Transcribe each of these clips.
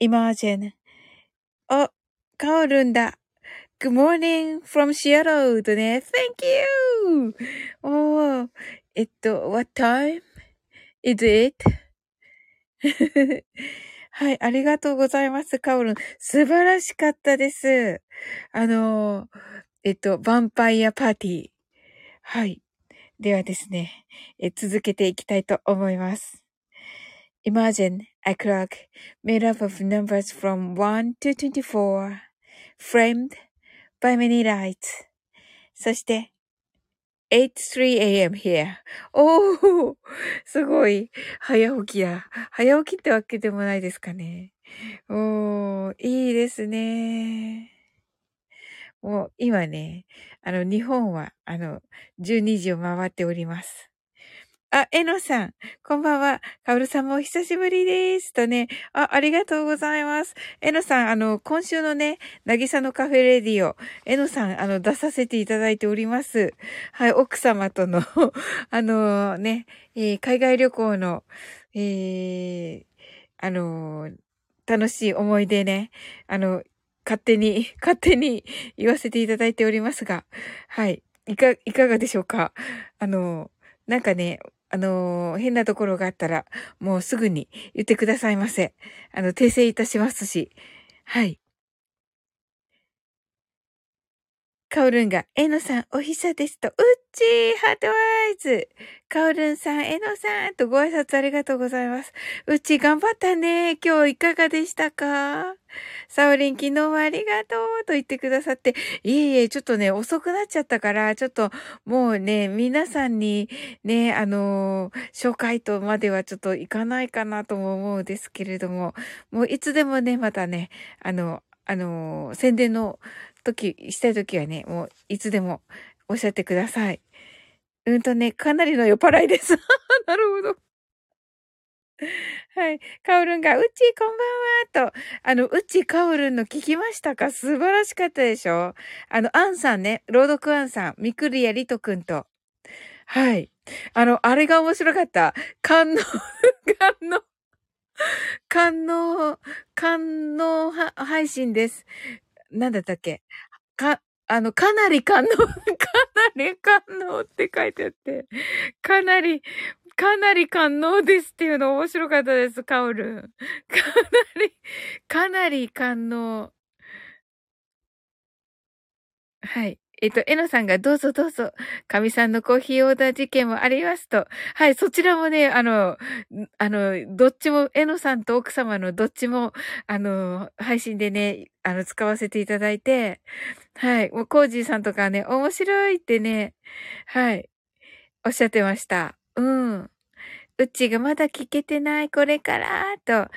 Imagine. あ、カオルンだ。Good morning from Seattle とね。Thank you! おー、えっと、what time is it? はい、ありがとうございます、カオルン。素晴らしかったです。あの、えっと、ヴァンパイアパーティー。はい。ではですね、え続けていきたいと思います。Imagine a clock made up of numbers from 1 to 24, framed by many lights. そして、8.3am here. おーすごい早起きや。早起きってわけでもないですかね。おー、いいですね。もう今ね、あの、日本は、あの、12時を回っております。あ、えのさん、こんばんは。かおるさんもお久しぶりです。とね、あ、ありがとうございます。えのさん、あの、今週のね、なぎさのカフェレディオ、えのさん、あの、出させていただいております。はい、奥様との あのね、えー、海外旅行の、えー、あの楽しい思い出ね、あの、勝手に、勝手に言わせていただいておりますが、はい。いか、いかがでしょうか？あの、なんかね、あのー、変なところがあったら、もうすぐに言ってくださいませ。あの、訂正いたしますし。はい。カオルンが、えのさん、おひさですと、うっちー、ハートワイズ。カオルンさん、えのさん、とご挨拶ありがとうございます。うっちー、頑張ったね。今日いかがでしたか？サオリン、昨日はありがとうと言ってくださって、いえいえ、ちょっとね、遅くなっちゃったから、ちょっと、もうね、皆さんに、ね、あのー、紹介とまではちょっといかないかなとも思うんですけれども、もういつでもね、またね、あの、あのー、宣伝の時、したい時はね、もういつでもおっしゃってください。うんとね、かなりの酔っ払いです。なるほど。はい。カオルンが、うち、こんばんは、と。あの、うち、カオルンの聞きましたか？素晴らしかったでしょあの、アンさんね、朗読アンさん、ミクリアリトくんと。はい。あの、あれが面白かった。観音、観音、観音、観音配信です。なんだったっけ？か、あの、かなり感動、かなり感動って書いてあって、かなり、かなり感動ですっていうの面白かったです、カオル。かなり、かなり感動。はい。えっと、えのさんがどうぞどうぞ、神さんのコーヒーオーダー事件もありますと。はい、そちらもね、あの、あの、どっちも、えのさんと奥様のどっちも、あの、配信でね、あの、使わせていただいて、はい、もうコージーさんとかね、面白いってね、はい、おっしゃってました。うん。うちがまだ聞けてない、これから、と。堪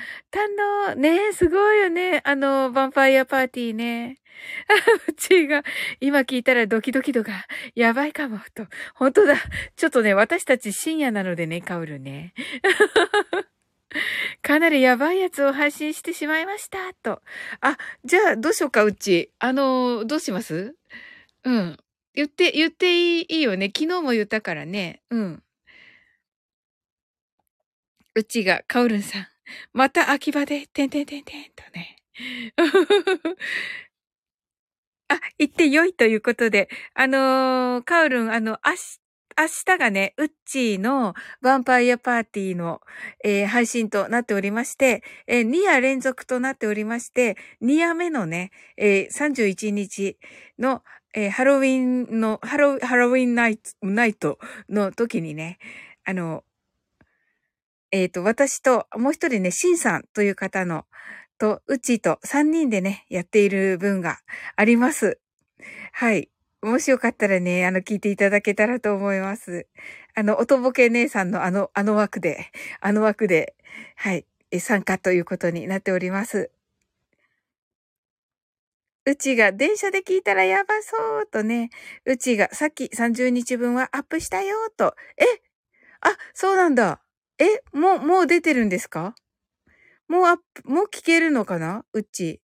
能、ねすごいよね。あの、ヴァンパイアパーティーね。うちが、今聞いたらドキドキ度が、やばいかも、と。本当だ。ちょっとね、私たち深夜なのでね、カウルね。かなりやばいやつを配信してしまいました、と。あ、じゃあ、どうしようか、うち。あの、どうします？うん。言って、言っていいよね。昨日も言ったからね。うん。うちが、カオルンさん。また秋葉で、てんてんてんてんとね。あ、行ってよいということで、あのー、カオルン、あの、明日明日がね、ウッチーのヴァンパイアパーティーの、えー、配信となっておりまして、えー、2夜連続となっておりまして、2夜目のね、えー、31日の、えー、ハロウィンの、ハロ、ハロウィンナイト、ナイトの時にね、あの、えっ、ー、と、私と、もう一人ね、シンさんという方の、と、うちと3人でね、やっている分があります。はい。もしよかったらね、あの、聞いていただけたらと思います。あの、おとぼけ姉さんのあの、あの枠で、あの枠で、はい、参加ということになっております。うちが電車で聞いたらやばそうとね、うちがさっき30日分はアップしたよと。え？あ、そうなんだ。えもう、もう出てるんですか？もうアップ、もう聞けるのかな？うち。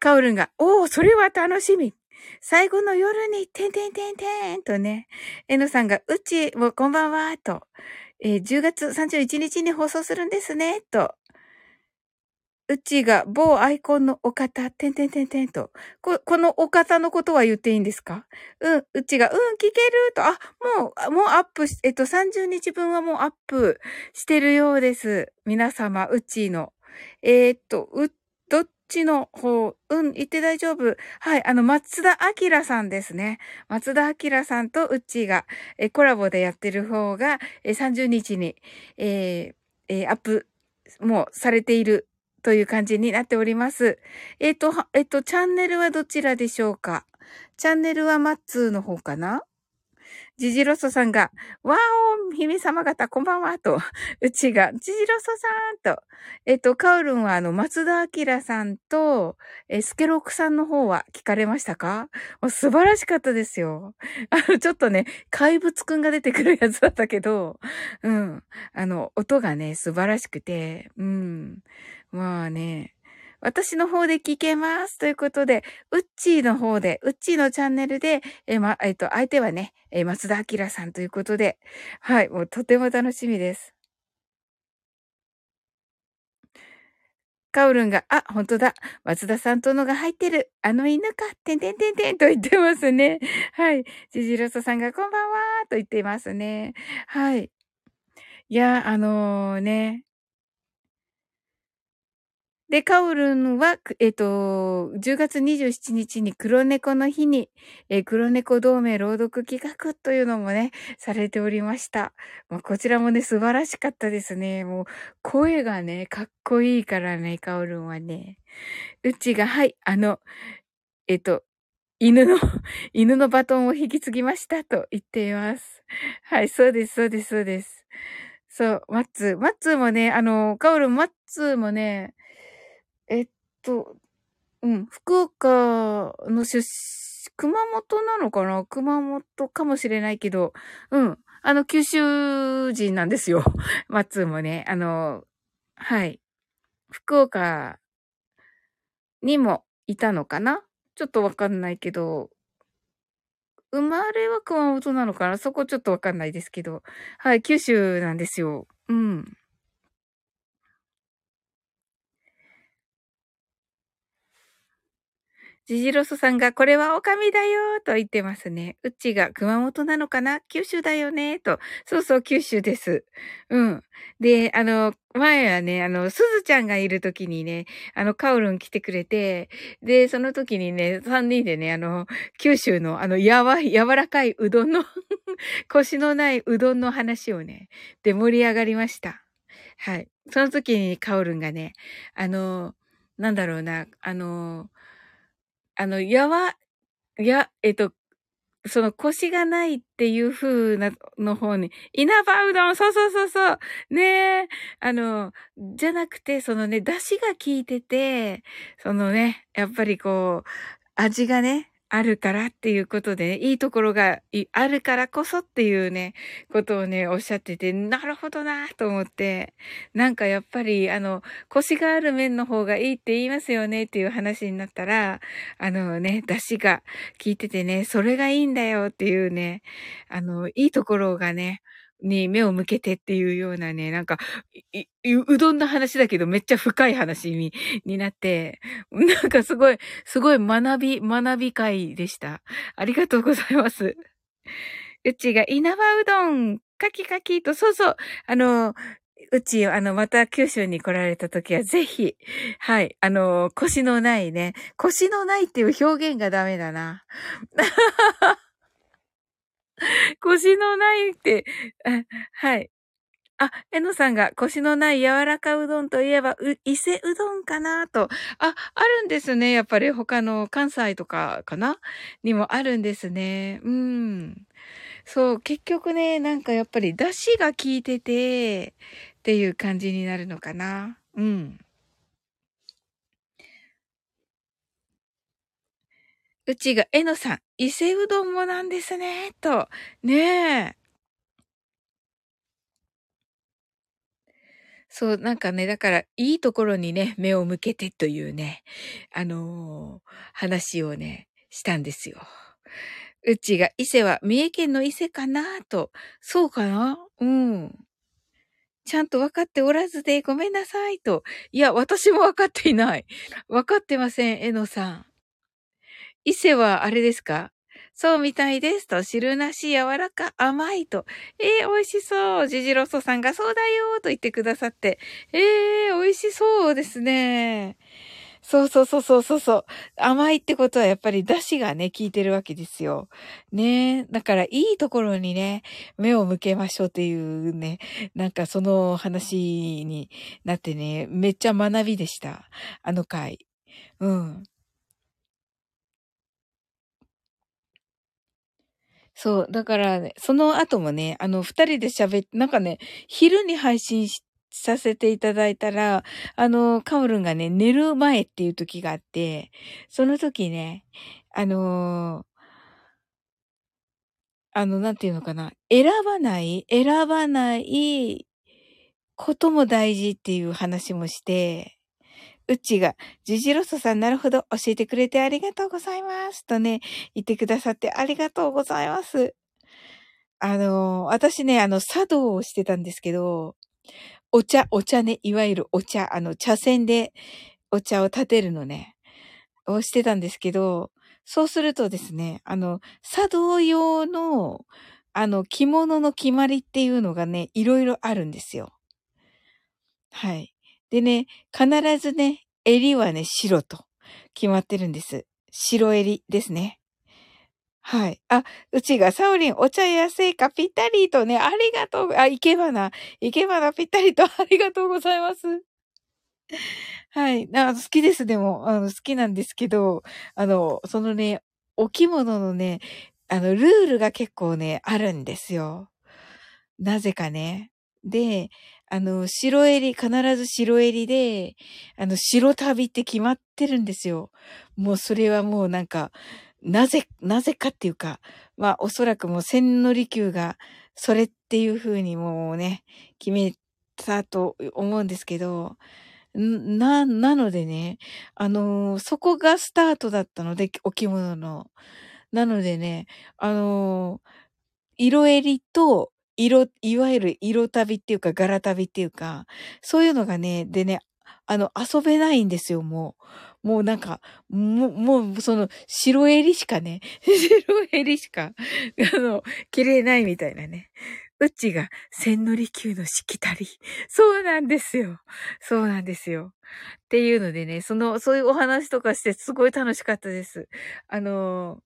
カオルンが、おお、それは楽しみ。最後の夜に、てんてんてんてんとね、えのさんが、うち、もうこんばんは、と、えー、10月31日に放送するんですね、と。うちが某アイコンのお方、てんてんてんてんと。こ、このお方のことは言っていいんですか？うん、うちが、うん、聞けると。あ、もう、もうアップし、えっと、30日分はもうアップしてるようです。皆様、うちの。えー、っと、う、どっちの方、うん、言って大丈夫？はい、あの、松田明さんですね。松田明さんとうちが、え、コラボでやってる方が、え、30日に、えー、えー、アップ、もうされているという感じになっております。えっ、ー、と、えっ、ー、と、チャンネルはどちらでしょうか？チャンネルはマッツーの方かな？ジジロソさんが、わーお、姫様方、こんばんは、と。うちが、ジジロソさん、と。えっと、カウルンは、あの、松田明さんと、え、スケロクさんの方は聞かれましたか？素晴らしかったですよ。あの、ちょっとね、怪物くんが出てくるやつだったけど、うん。あの、音がね、素晴らしくて、うん。まあね、私の方で聞けます。ということで、うっちーの方で、うっちーのチャンネルで、えま、えっと、相手はね、え松田明さんということで、はい、もうとても楽しみです。カウルンが、あ、本当だ。松田さんとのが入ってる。あの犬か。てんてんてんてんと言ってますね。はい。ジジロソさんが、こんばんはと言っていますね。はい。いや、あのー、ね。で、カオルンは、えっ、と、10月27日に黒猫の日に、えー、黒猫同盟朗読企画というのもね、されておりました。まあ、こちらもね、素晴らしかったですね。もう、声がね、かっこいいからね、カオルンはね。うちが、はい、あの、えっ、と、犬の、犬のバトンを引き継ぎましたと言っています。はい、そうです、そうです、そうです。そう、マッツー、マッツーもね、あの、カオルン、マッツーもね、えっと、うん、福岡の出身、熊本なのかな？熊本かもしれないけど、うん、あの、九州人なんですよ。松もね、あの、はい。福岡にもいたのかな？ちょっとわかんないけど、生まれは熊本なのかな？そこちょっとわかんないですけど。はい、九州なんですよ。うん。ジジロソさんが、これはオカミだよと言ってますね。うちが熊本なのかな？九州だよねと。そうそう、九州です。うん。で、あの、前はね、あの、すずちゃんがいる時にね、あの、カオルン来てくれて、で、その時にね、三人でね、あの、九州の、あの、やわ、柔らかいうどんの 腰のないうどんの話をね、で盛り上がりました。はい。その時にカオルンがね、あの、なんだろうな、あの、あの、やわ、や、えっと、その腰がないっていう風なの方に、稲葉うどん、そうそうそうそう、ねえ、あの、じゃなくて、そのね、出汁が効いてて、そのね、やっぱりこう、味がね、あるからっていうことで、ね、いいところがあるからこそっていうね、ことをね、おっしゃってて、なるほどなと思って、なんかやっぱり、あの、腰がある面の方がいいって言いますよねっていう話になったら、あのね、出汁が効いててね、それがいいんだよっていうね、あの、いいところがね、に目を向けてっていうようなね、なんか、うどんの話だけどめっちゃ深い話にになって、なんかすごい、すごい学び、学び会でした。ありがとうございます。うちが稲葉うどん、カキカキと、そうそう、あの、うち、あの、また九州に来られた時はぜひ、はい、あの、腰のないね、腰のないっていう表現がダメだな。腰のないって、あはい。あ、えのさんが腰のない柔らかうどんといえば、う、伊勢うどんかなと。あ、あるんですね。やっぱり他の関西とかかな？にもあるんですね。うん。そう、結局ね、なんかやっぱり出汁が効いてて、っていう感じになるのかな。うん。うちが、えのさん、伊勢うどんもなんですね、と。ねえ。そう、なんかね、だから、いいところにね、目を向けてというね、あのー、話をね、したんですよ。うちが伊勢は三重県の伊勢かなと。そうかな？うん。ちゃんと分かっておらずでごめんなさいと。いや、私も分かっていない。分かってません、えのさん。伊勢はあれですかそうみたいですと、汁なし柔らか甘いと。えー、美味しそう。ジジロソさんがそうだよと言ってくださって。えー、美味しそうですね。そうそうそうそうそうそう。甘いってことはやっぱり出汁がね、効いてるわけですよ。ねだからいいところにね、目を向けましょうっていうね、なんかその話になってね、めっちゃ学びでした。あの回。うん。そう。だからね、その後もね、あの、二人で喋って、なんかね、昼に配信しさせていただいたら、あの、カオルンがね、寝る前っていう時があって、その時ね、あのあの、なんていうのかな、選ばない、選ばないことも大事っていう話もして、うっちが、ジジロソさんなるほど教えてくれてありがとうございますとね、言ってくださってありがとうございます。あの、私ね、あの、茶道をしてたんですけど、お茶、お茶ね、いわゆるお茶、あの、茶筅でお茶を立てるのね、をしてたんですけど、そうするとですね、あの、茶道用の、あの、着物の決まりっていうのがね、いろいろあるんですよ。はい。でね、必ずね、襟はね、白と決まってるんです。白襟ですね。はい。あ、うちがサオリン、お茶やせいかぴったりとね、ありがとう。あ、いけばな。いけばなぴったりと ありがとうございます。はい。あ好きです。でも、あの、好きなんですけど、あの、そのね、お着物のね、あの、ルールが結構ね、あるんですよ。なぜかね。で、あの、白襟、必ず白襟で、あの、白旅って決まってるんですよ。もうそれはもうなんか、なぜ、なぜかっていうか、まあおそらくもう千利休がそれっていう風にもうね、決めたと思うんですけど、な、なのでね、あのー、そこがスタートだったので、お着物の。なのでね、あのー、色襟と、色、いわゆる色旅っていうか柄旅っていうか、そういうのがね、でね、あの、遊べないんですよ、もう。もうなんか、もう、もう、その、白襟しかね、白襟しか、あの、着れないみたいなね。うちが千の利休のしきたり。そうなんですよ。そうなんですよ。っていうのでね、その、そういうお話とかしてすごい楽しかったです。あの、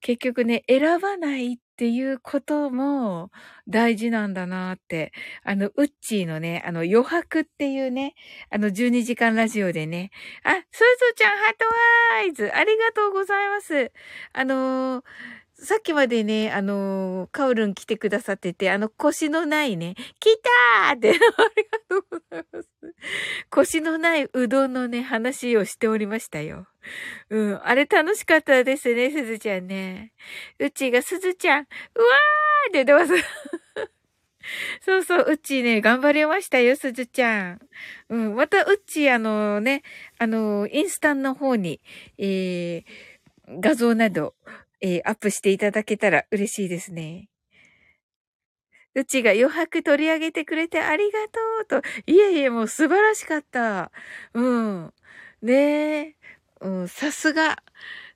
結局ね、選ばないっっていうことも大事なんだなーって。あの、ウッチーのね、あの、余白っていうね、あの、12時間ラジオでね、あ、スーちゃんハートワイズありがとうございます。あのーさっきまでね、あのー、カオルン来てくださってて、あの、腰のないね、来たーって、ありがとうございます。腰のないうどんのね、話をしておりましたよ。うん。あれ楽しかったですね、すずちゃんね。うちがすずちゃん、うわーって言ってます。そうそう、うちね、頑張りましたよ、すずちゃん。うん、またうち、あのね、あの、インスタンの方に、えー、画像など、えー、アップしていただけたら嬉しいですね。うちが余白取り上げてくれてありがとうと。いえいえ、もう素晴らしかった。うん。ねえ。うん、さすが。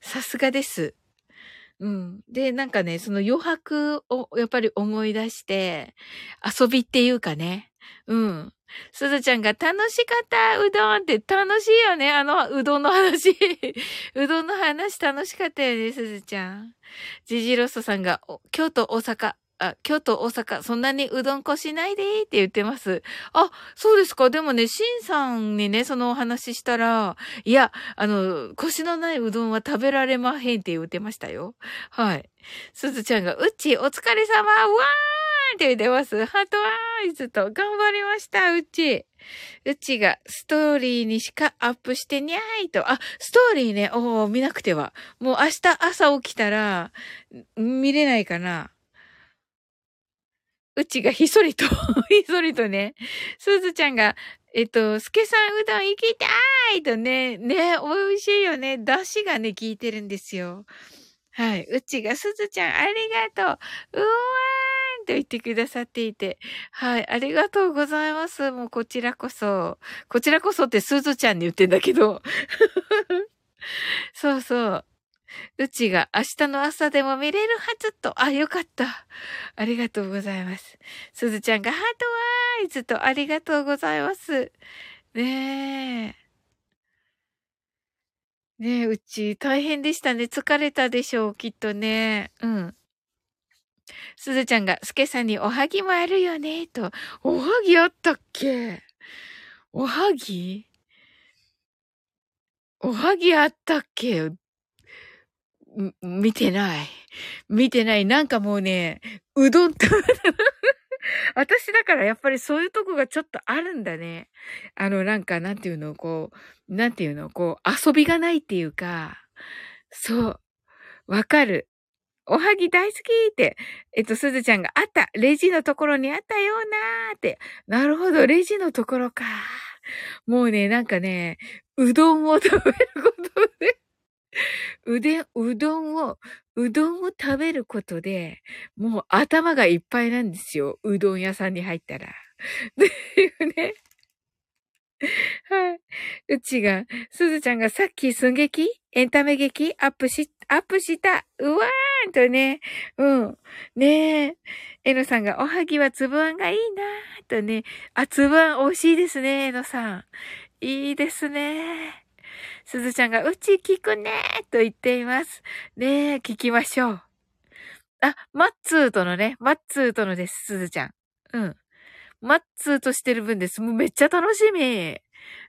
さすがです。うん。で、なんかね、その余白をやっぱり思い出して、遊びっていうかね。うん。すずちゃんが楽しかったうどんって楽しいよねあのうどんの話。うどんの話楽しかったよね、すずちゃん。ジジロストさんが、京都、大阪、あ、京都、大阪、そんなにうどんこしないでって言ってます。あ、そうですか。でもね、シンさんにね、そのお話ししたら、いや、あの、腰のないうどんは食べられまへんって言ってましたよ。はい。すずちゃんが、うっち、お疲れ様わーって言ってます。ハートワーイズと、頑張りました、うっち。うちがストーリーにしかアップしてにゃーいと。あ、ストーリーね。おー、見なくては。もう明日朝起きたら、見れないかな。うちがひそりと ひそりとね、すずちゃんが、えっと、すけさんうどん行きたいとね、ね、美味しいよね。だしがね、効いてるんですよ。はい。うちがすずちゃんありがとう。うわーんと言ってくださっていて。はい。ありがとうございます。もうこちらこそ。こちらこそってすずちゃんに言ってんだけど。そうそう。うちが明日の朝でも見れるはずと、あ、よかった。ありがとうございます。すずちゃんがハートワーイズとありがとうございます。ねえ。ねえ、うち大変でしたね。疲れたでしょう、きっとね。うん。すずちゃんが、すけさんにおはぎもあるよね、と。おはぎあったっけ？おはぎ？おはぎあったっけ？見てない。見てない。なんかもうね、うどんと私だからやっぱりそういうとこがちょっとあるんだね。あの、なんか、なんていうの、こう、なんていうの、こう、遊びがないっていうか、そう、わかる。おはぎ大好きって、えっと、すずちゃんがあった。レジのところにあったようなーって。なるほど、レジのところか。もうね、なんかね、うどんを食べることで うで、うどんを、うどんを食べることで、もう頭がいっぱいなんですよ。うどん屋さんに入ったら。っていうね。はい。うちが、すずちゃんがさっき寸劇？エンタメ劇？アップし、アップした？うわーんとね。うん。ねえ。えのさんが、おはぎはつぶあんがいいなーとね。あ、つぶあん美味しいですね、えのさん。いいですね。すずちゃんが、うち聞くねと言っています。ねえ、聞きましょう。あ、マッツーとのね、マッツーとのです、すずちゃん。うん。マッツーとしてる分です。もうめっちゃ楽しみ。ね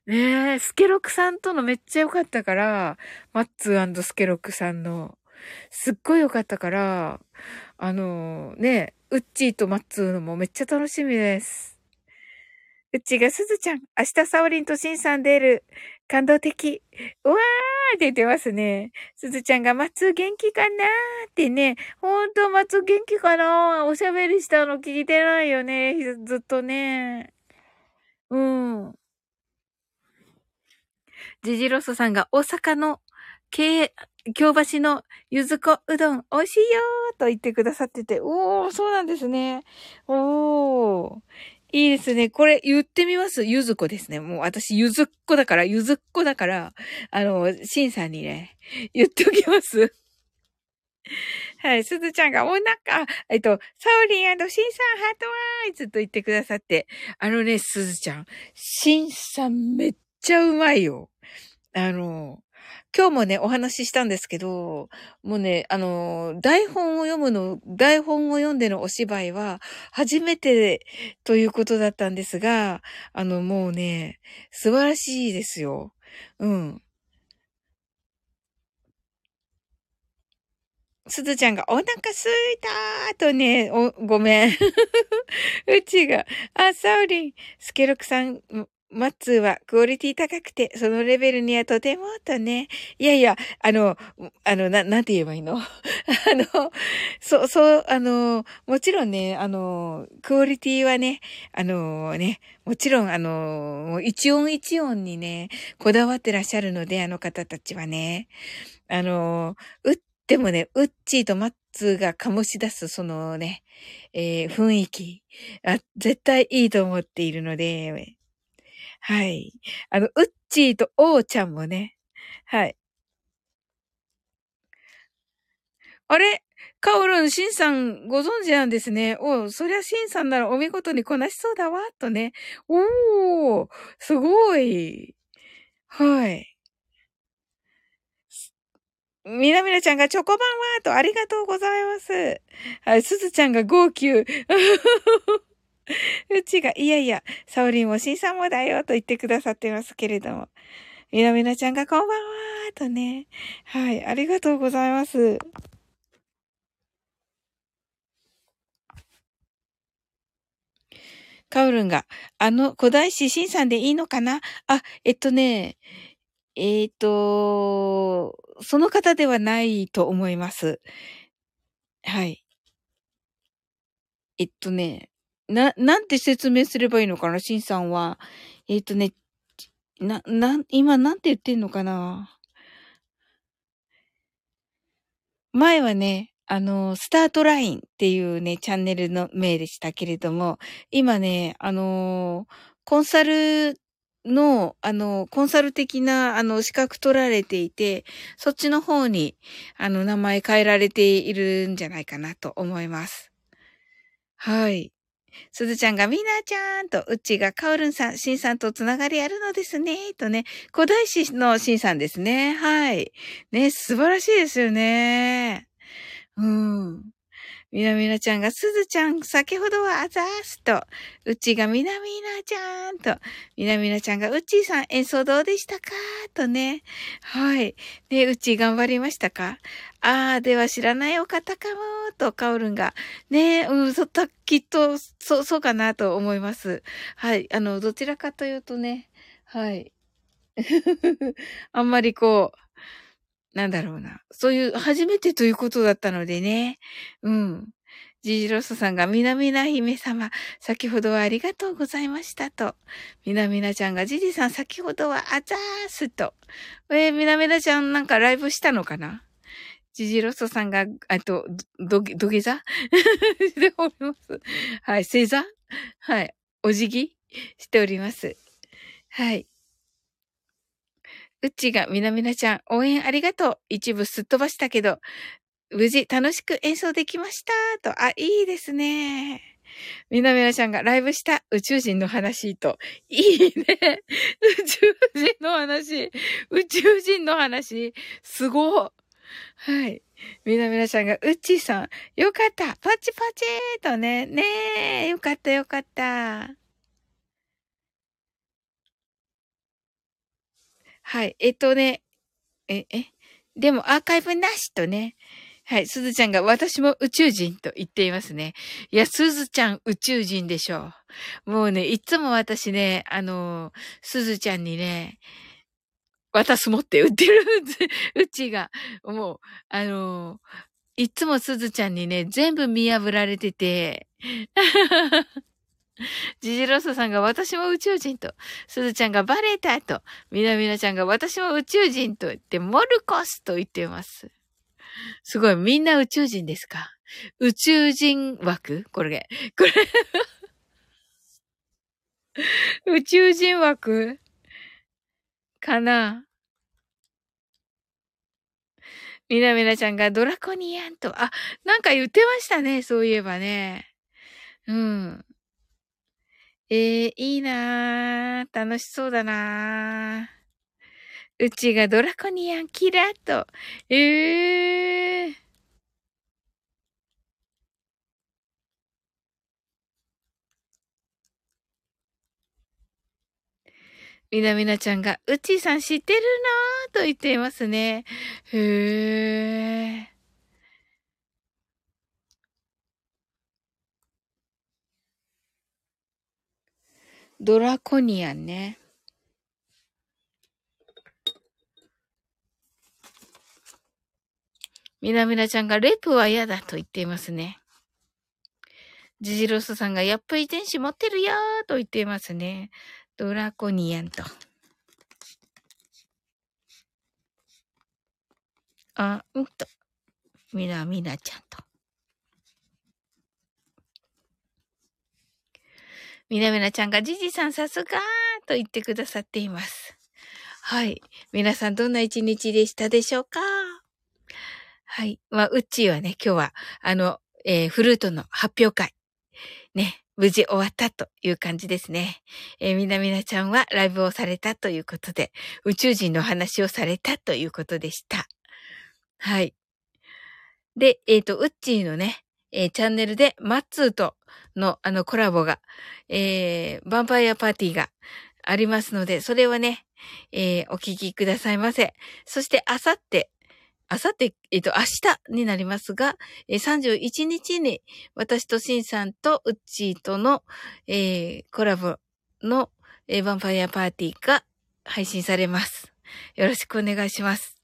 え、スケロクさんとのめっちゃ良かったから、マッツースケロクさんの。すっごい良かったから、あのー、ね、ウッチーとマッツーのもめっちゃ楽しみです。うちがすずちゃん、明日サオリンとシンさん出る。感動的。うわーって言ってますね。すずちゃんが松元気かなーってね。ほんと松元気かなーおしゃべりしたの聞いてないよね。ずっとね。うん。ジジロスさんが大阪の京橋のゆずこうどん美味しいよーと言ってくださってて。おー、そうなんですね。おー。いいですね。これ言ってみます？ゆずこですね。もう私ゆずっこだから、ゆずっこだから、あの、しんさんにね、言っておきます。はい。すずちゃんがお腹、えっと、サオリンしんさんハートワーイズと言ってくださって。あのね、すずちゃん。しんさんめっちゃうまいよ。あの、今日もね、お話ししたんですけど、もうね、あの、台本を読むの、台本を読んでのお芝居は、初めてということだったんですが、あの、もうね、素晴らしいですよ。うん。すずちゃんがお腹すいたーとね、お、ごめん。うちが、あ、サウリン、スケロクさん、マッツーはクオリティ高くて、そのレベルにはとてもとね。いやいや、あの、あの、な、なんて言えばいいの？あの、そう、そう、あの、もちろんね、あの、クオリティはね、あのね、もちろん、あの、一音一音にね、こだわってらっしゃるので、あの方たちはね。あの、うっでもね、ウッチーとマッツーが醸し出すそのね、えー、雰囲気あ、絶対いいと思っているので、はい。あの、ウッチーとオーちゃんもね、はい。あれ？カオルン、シンさん、ご存知なんですね。おそりゃシンさんならお見事にこなしそうだわ、とね。おー、すごい。はい。みなみなちゃんがチョコバンはとありがとうございます。はい、すずちゃんが号泣。うちが、いやいや、サオリンもシンさんもだよと言ってくださってますけれども。みなみなちゃんがこんばんはとね。はい、ありがとうございます。カオルンが、あの古代史シンさんでいいのかな？あ、えっとね、えっ、と、その方ではないと思います。はい。えっとね、な、なんて説明すればいいのかな、シンさんは。えっとね、な、な、今なんて言ってんのかな。前はね、あの、スタートラインっていうね、チャンネルの名でしたけれども、今ね、あの、コンサルの、あの、コンサル的な、あの、資格取られていて、そっちの方に、あの、名前変えられているんじゃないかなと思います。はい。すずちゃんがみなちゃんと、うちがかおるんさん、しんさんとつながりあるのですね、とね、古代史のしんさんですね。はい。ね、素晴らしいですよね。うん。みなみなちゃんが、すずちゃん、先ほどはあざーすと、うちがみなみなちゃんと、みなみなちゃんが、うちーさん演奏どうでしたかとね。はい。ね、うち頑張りましたか？あー、では知らないお方かも、と、かおるんが。ね、うん、そった、きっと、そ、そうかなと思います。はい。あの、どちらかというとね、はい。あんまりこう、なんだろうな。そういう、初めてということだったのでね。うん。ジジロスさんが、みなみな姫様、先ほどはありがとうございましたと。みなみなちゃんが、ジジさん、先ほどはあざーすと。えー、みなみなちゃんなんかライブしたのかな？ジジロスさんが、あと、ど、土下座？しております。はい、正座？はい、お辞儀？しております。はい。うっちがみなみなちゃん、応援ありがとう。一部すっ飛ばしたけど、無事楽しく演奏できました。と、あ、いいですね。みなみなちゃんがライブした宇宙人の話と、いいね。宇宙人の話。宇宙人の話。すごはい。みなみなちゃんが、うっちーさん、よかった。パチパチーとね。ねえ、よかったよかった。はい。えっとね、え、え、でもアーカイブなしとね。はい。すずちゃんが私も宇宙人と言っていますね。いや、すずちゃん宇宙人でしょう。もうね、いつも私ね、あの、すずちゃんにね、渡すもって売ってる うちが、もう、あの、いつもすずちゃんにね、全部見破られてて、ジジロスさんが私も宇宙人と、すずちゃんがバレたと、みなみなちゃんが私も宇宙人と言って、モルコスと言ってます。すごい、みんな宇宙人ですか？宇宙人枠。これ、これ。宇宙人枠？かな？みなみなちゃんがドラコニアンと、あ、なんか言ってましたね、そういえばね。うん。ええ、いいなぁ。楽しそうだなぁ。うちがドラコニアンキラーと。えー。みなみなちゃんが、うちさん知ってるなぁと言っていますね。へえ。ドラコニアンね。みなみなちゃんがレプは嫌だと言っていますね。ジジロスさんがやっぱり天使持ってるよーと言っていますね。ドラコニアンと。あ、うんと。みなみなちゃんと。みなみなちゃんがじじさんさすがーと言ってくださっています。はい。皆さんどんな一日でしたでしょうか？はい。まあ、うっちーはね、今日は、あの、えー、フルートの発表会。ね、無事終わったという感じですね。えー、みなみなちゃんはライブをされたということで、宇宙人の話をされたということでした。はい。で、えっ、ー、と、ウッチーのね、えー、チャンネルでマッツーとのあのコラボが、えー、ヴァンパイアパーティーがありますので、それはね、えー、お聞きくださいませ。そして、あさって、あさって、えっ、と、明日になりますが、えー、31日に私とシンさんとウッチーとの、えー、コラボの、えー、ヴァンパイアパーティーが配信されます。よろしくお願いします。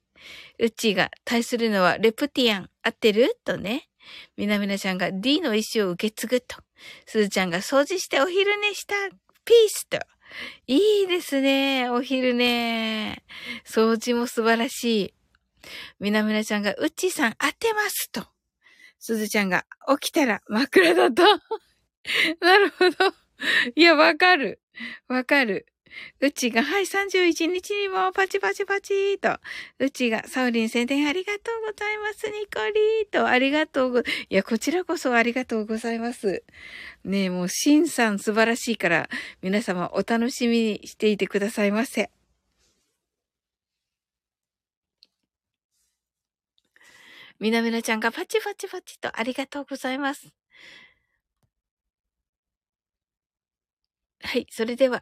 ウッチーが対するのはレプティアン、合ってる？とね。みなみなちゃんが D の意思を受け継ぐと。すずちゃんが掃除してお昼寝した。ピースと。いいですね。お昼寝。掃除も素晴らしい。みなみなちゃんが、うっちーさん当てますと。すずちゃんが、起きたら枕だと。なるほど。いや、わかる。わかる。うちが、はい、31日にもパチパチパチーと。うちが、サウリン宣伝ありがとうございます。ニコリーと、ありがとうご、いや、こちらこそありがとうございます。ねえ、もう、シンさん素晴らしいから、皆様お楽しみにしていてくださいませ。みなみなちゃんがパチパチパチとありがとうございます。はい、それでは、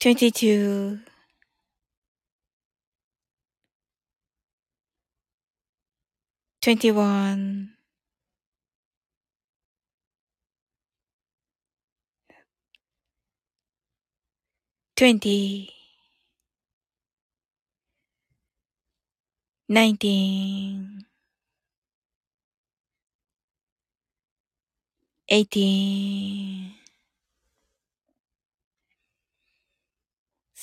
22 21 20 19 18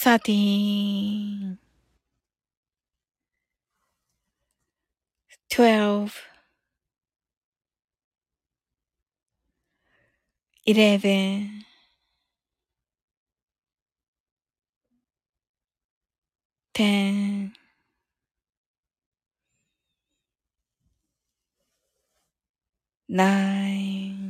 thirteen, twelve, eleven, ten, nine,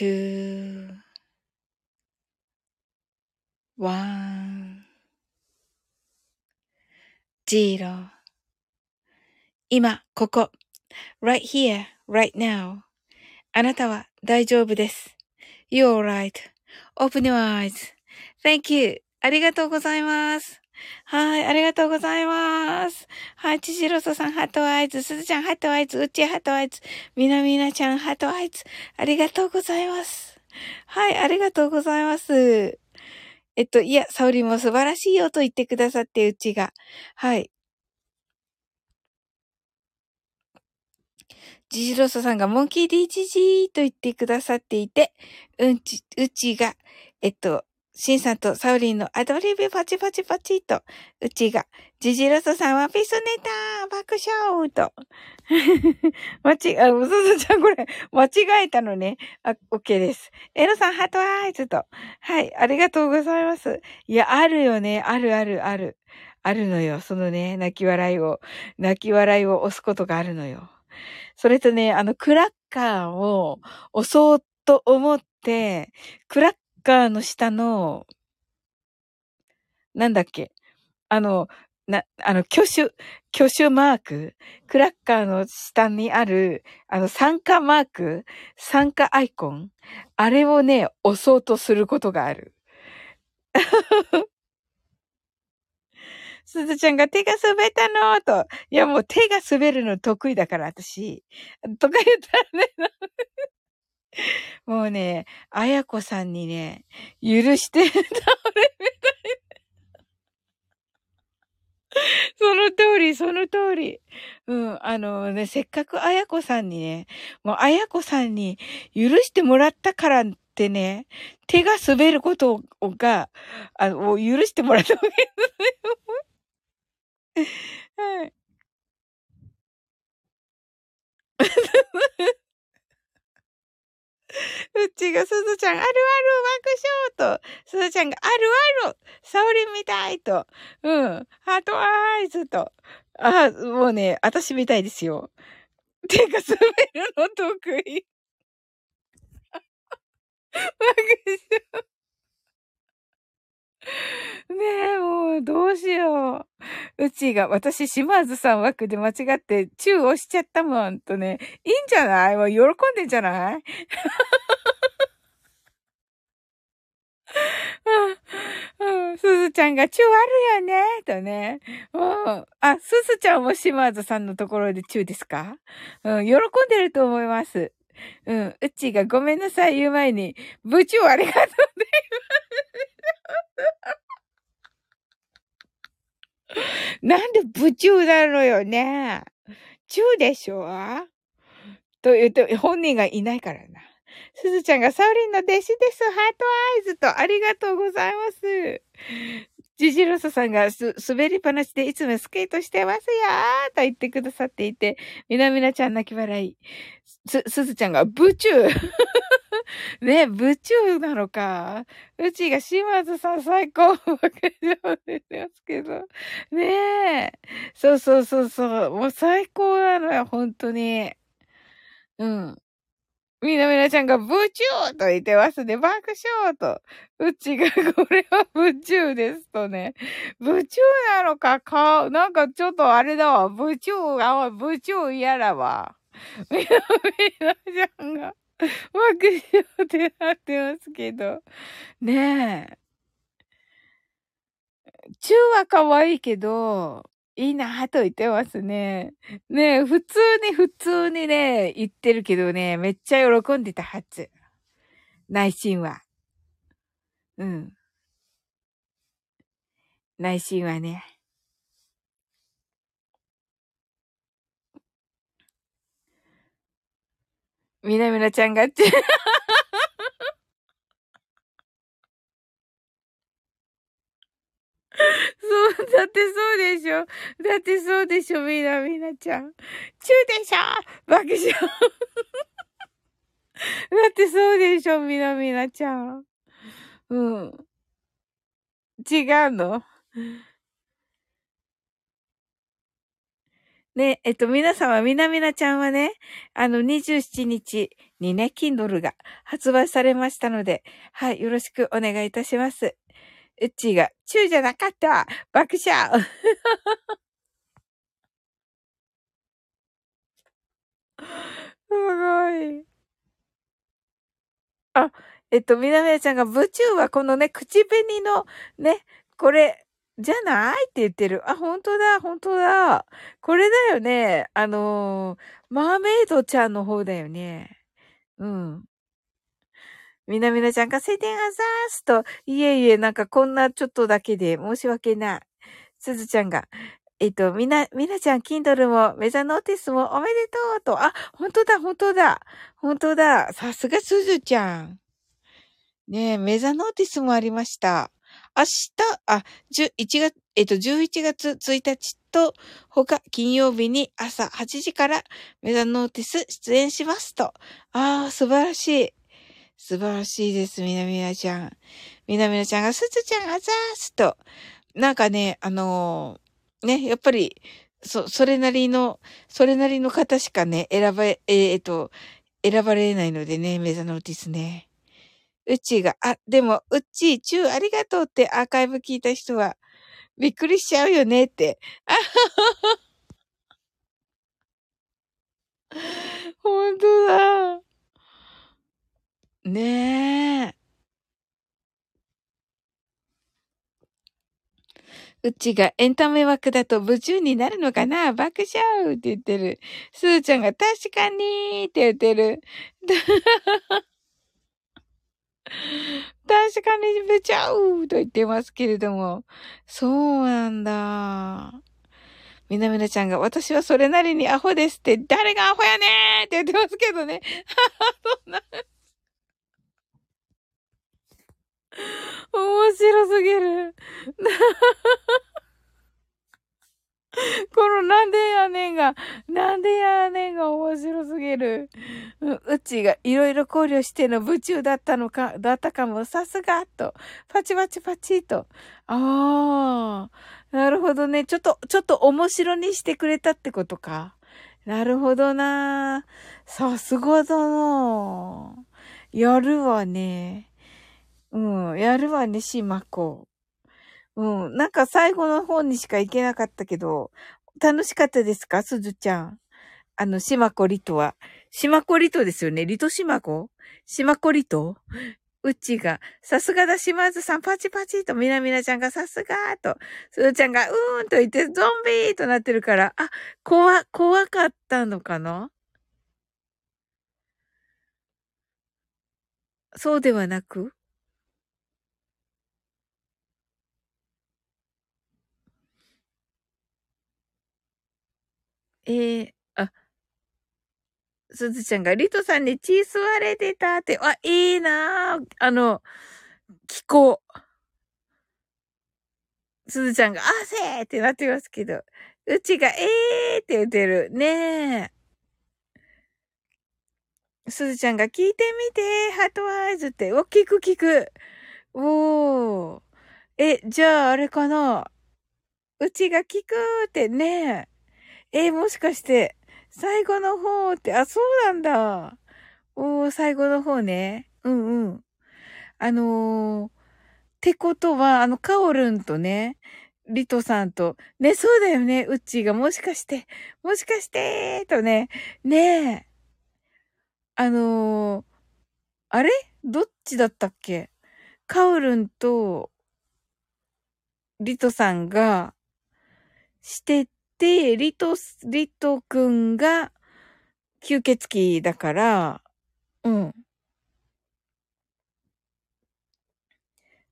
two, one, zero 今、ここ。right here, right now. あなたは大丈夫です。You're right.Open your eyes.Thank you. ありがとうございます。はい、ありがとうございます。はい、ちじろそさん、 heart eyes、すずちゃん、 heart eyes、うち heart eyes、みなみなちゃん、 heart eyes、ありがとうございます。はい、ありがとうございます。えっと、いや、サオリも素晴らしいよと言ってくださって、うちが。はい。ジジロソさんがモンキーディジジーと言ってくださっていて、うんち、うちが、えっと、シンさんとサウリンのアドリブパチパチパチと、うちが、ジジロソさんはピスネター爆笑と。間違、あ、うそそちゃんこれ、間違えたのね。あ、OK です。エロさんハートアイズと。はい、ありがとうございます。いや、あるよね。あるあるある。あるのよ。そのね、泣き笑いを、泣き笑いを押すことがあるのよ。それとね、あの、クラッカーを押そうと思って、クラッカーの下の、なんだっけ、あの、な、あの、挙手、挙手マーク、クラッカーの下にある、あの、参加マーク、参加アイコン、あれをね、押そうとすることがある。すずちゃんが手が滑ったのと。いや、もう手が滑るの得意だから、私。とか言ったらね、もうね、あやこさんにね、許して倒れみたい。その通り、その通り。うん、あのね、せっかくあやこさんにね、もうあやこさんに許してもらったからってね、手が滑ることが、あの、許してもらったわけですね。はい。うちがすずちゃん、あるある爆笑と、すずちゃんがあるあるサオリンみたいと、うん、ハートアイズと、あ、もうね、あたしみたいですよ。てか滑るの得意。爆笑。ねえ、もう、どうしよう。うちが、私、島津さん枠で間違って、チュー押しちゃったもんとね、いいんじゃない？もう喜んでんじゃない？うん、すずちゃんがチューあるよね？とね。うん。あ、すずちゃんも島津さんのところでチューですか？うん、喜んでると思います。うん、うちがごめんなさい言う前に、部長ありがとうね。なんで部長なのよね。中でしょ？と言うと、本人がいないからな。すずちゃんがサウリンの弟子です。ハートアイズとありがとうございます。ジジロソさんがす、滑りっぱなしでいつもスケートしてますよーと言ってくださっていて、みなみなちゃん泣き笑い。す、すずちゃんが、部中 ね、部中なのか。うちが島津さん最高わけじゃですけど。ねえ。そうそうそうそう。もう最高なのよ、本当に。うん。みなみなちゃんがブチューと言ってますね。爆笑と。うちがこれはブチューですとね。ブチューなのかか、なんかちょっとあれだわ。ブチュー、あ、ブチュー嫌だわ。みなみなちゃんが爆笑ってなってますけど。ねえ。チューは可愛いけど、いいなぁと言ってますね。ねえ、普通に普通にね、言ってるけどね、めっちゃ喜んでたはず。内心は。うん。内心はね。みなみなちゃんがって そう、だってそうでしょ。だってそうでしょ、みなみなちゃん。チューでしょ爆笑。だってそうでしょ、みなみなちゃん。うん。違うの？ね、えっと、皆様、みなみなちゃんはね、あの、27日にね、Kindle が発売されましたので、はい、よろしくお願いいたします。うっちーが、チューじゃなかった爆笑すごい。あ、えっと、みなみなちゃんが、宇宙はこのね、口紅のね、これ、じゃない？って言ってる。あ、本当だ、本当だ。これだよね。あのー、マーメイドちゃんの方だよね。うん。みなみなちゃんが、晴天あざーすと、いえいえ、なんかこんなちょっとだけで申し訳ない。すずちゃんが、えっと、みな、みなちゃん、キンドルも、メザノーティスもおめでとうと、あ、本当だ、本当だ、本当だ、さすがすずちゃん。ねえ、メザノーティスもありました。明日、あ、1月、えっと、11月1日と、他、金曜日に朝8時からメザノーティス出演しますと。ああ、素晴らしい。素晴らしいです、みなみなちゃん。みなみなちゃんが、すずちゃんあざーすと。なんかね、あのー、ね、やっぱり、そ、それなりの、それなりの方しかね、選ばれ、えー、えっと、選ばれないのでね、メザノーティスね。うちが、あ、でも、うっちー、チューありがとうってアーカイブ聞いた人は、びっくりしちゃうよねって。あははは。ほんとだ。ねえ。うちがエンタメ枠だと夢中になるのかな？爆笑って言ってる。すーちゃんが確かにーって言ってる。確かにべちゃうと言ってますけれども。そうなんだ。みなみなちゃんが、私はそれなりにアホですって、誰がアホやねーって言ってますけどね。そんな。面白すぎる。このなんでやねんが、なんでやねんが面白すぎる？うちがいろいろ考慮しての部中だったのか、だったかも、さすがと。パチパチパチと。ああ、なるほどね。ちょっと、ちょっと面白にしてくれたってことか。なるほどな。さすがだな。やるわね。うん、やるわね、しまこ。うん。なんか最後の方にしか行けなかったけど、楽しかったですか？すずちゃん。あの、しまこりとは。しまこりとですよね？リトしまこしまこりと？うちが、さすがだ、島津さん、パチパチと、みなみなちゃんがさすがーと、すずちゃんが、うーんと言って、ゾンビーとなってるから、あ、怖、怖かったのかな？そうではなく？えー、あ、すずちゃんがリトさんに血吸われてたって、あ、いいなぁ。あの、気候。すずちゃんが、汗ってなってますけど、うちが、えーって言ってる。ねえ。すずちゃんが聞いてみて、ハートワイズって。お、聞く聞く。おー。え、じゃああれかなうちが聞くってねえー、もしかして、最後の方って、あ、そうなんだ。おー、最後の方ね。うんうん。あのー、ってことは、あの、カオルンとね、リトさんと、ね、そうだよね、ウッチーがもしかして、もしかして、とね、ねえ。あのー、あれ？どっちだったっけ？カオルンと、リトさんが、してで、リト、リトくんが吸血鬼だから、うん。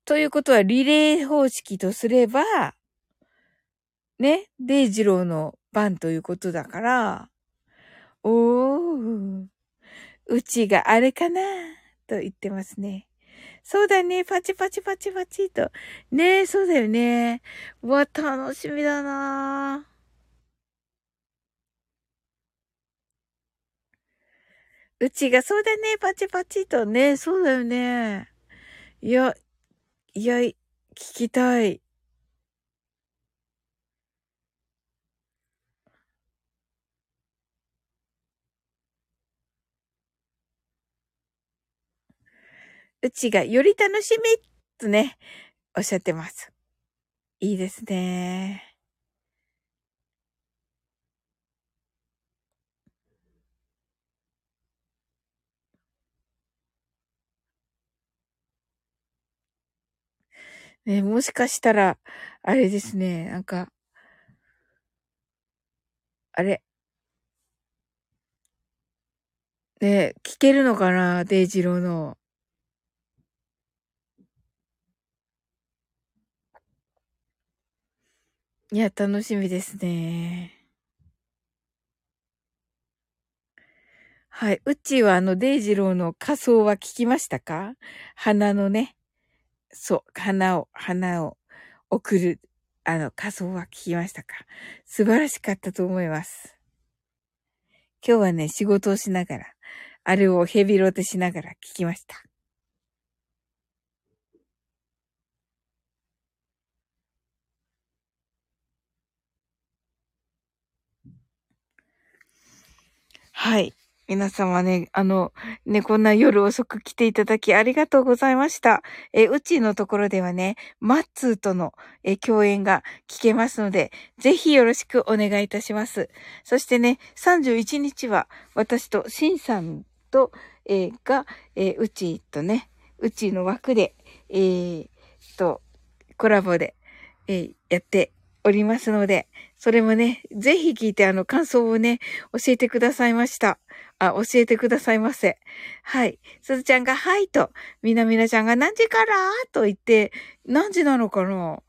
ということは、リレー方式とすれば、ね、デイジローの番ということだから、おー、うちがあれかなと言ってますね。そうだね。パチパチパチパチと。ねえ、そうだよね。うわ、楽しみだなうちが、そうだね、パチパチとね、そうだよね。いや、いや、聞きたい。うちがより楽しみとね、おっしゃってます。いいですね。ね、もしかしたら、あれですね、なんか、あれ？ね、聞けるのかなデイジローの。いや、楽しみですね。はい。うちはあの、デイジローの仮装は聞きましたか？花のね。そう、花を、花を送る、あの、仮装は聞きましたか？素晴らしかったと思います。今日はね、仕事をしながら、あれをヘビロテしながら聞きました。はい。皆様ね、あの、ね、こんな夜遅く来ていただきありがとうございました。え、うちのところではね、マッツーとの、え、共演が聞けますので、ぜひよろしくお願いいたします。そしてね、31日は私とシンさんと、えが、えうちとね、うちの枠で、えー、と、コラボで、えやっておりますので、それもね、ぜひ聞いてあの感想をね、教えてくださいました。あ、教えてくださいませ。はい。すずちゃんが、はいと、みなみなちゃんが何時から？と言って、何時なのかな？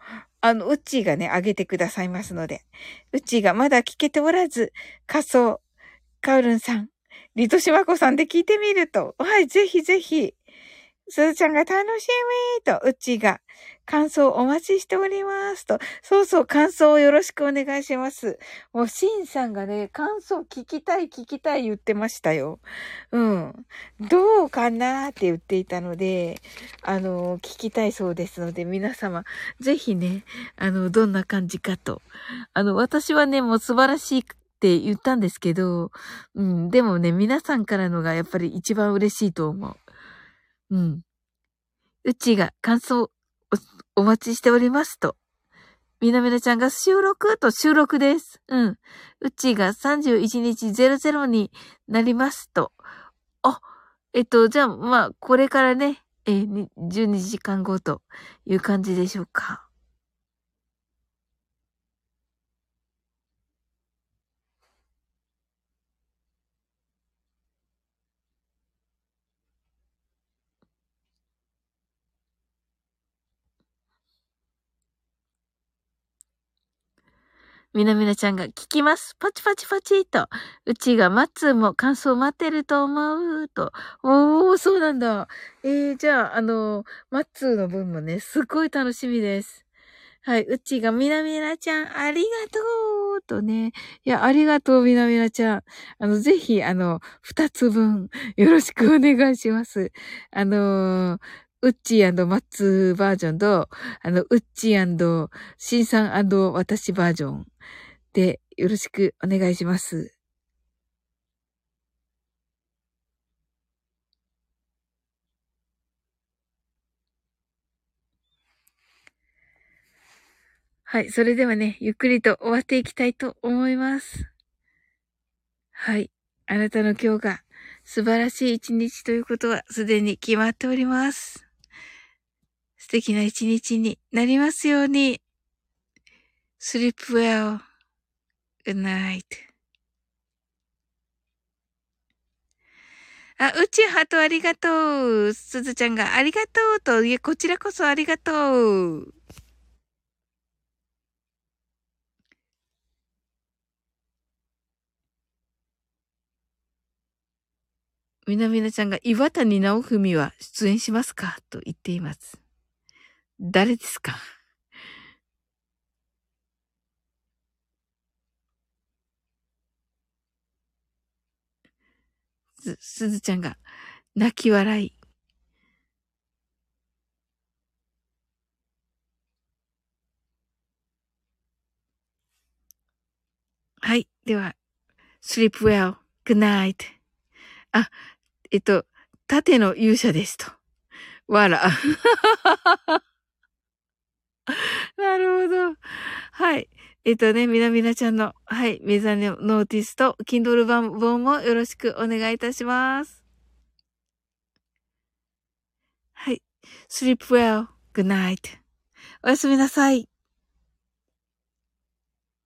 あの、うっちーがね、あげてくださいますので。うっちーがまだ聞けておらず、仮想、カウルンさん、リトシマコさんで聞いてみると。はい、ぜひぜひ。すずちゃんが楽しみと、うちが、感想お待ちしておりますと。そうそう、感想をよろしくお願いします。もう、シンさんがね、感想聞きたい聞きたい言ってましたよ。うん。どうかなって言っていたので、あの、聞きたいそうですので、皆様、ぜひね、あの、どんな感じかと。あの、私はね、もう素晴らしいって言ったんですけど、うん、でもね、皆さんからのがやっぱり一番嬉しいと思う。うん。うちが感想お待ちしておりますと。みなみなちゃんが収録と収録です。うん。うちが31日00になりますと。あ、えっと、じゃあ、まあ、これからね、え、12時間後という感じでしょうか。みなみなちゃんが聞きます。パチパチパチと。うちがマッツーも感想待ってると思うと。おー、そうなんだ。えー、じゃあ、あの、マッツーの分もね、すっごい楽しみです。はい。うちがみなみなちゃん、ありがとうとね。いや、ありがとう、みなみなちゃん。あの、ぜひ、あの、二つ分、よろしくお願いします。あのー、ウッチーマッツーバージョンと、あの、ウッチーシンさん私バージョンでよろしくお願いします。はい。それではね、ゆっくりと終わっていきたいと思います。はい。あなたの今日が素晴らしい一日ということはすでに決まっております。素敵な一日になりますように。sleep well. good night. あ、うちハートありがとう。すずちゃんがありがとうと、いえ、こちらこそありがとう。みなみなちゃんが岩谷直文は出演しますか？と言っています。誰ですか？す、すずちゃんが泣き笑い。はい。では、sleep well. good night. あ、えっと、縦の勇者ですと。わら。なるほど。はい。えっとね、みなみなちゃんの、はい、メザネノーティスと、Kindle 版本もよろしくお願いいたします。はい。sleep well. good night. おやすみなさい。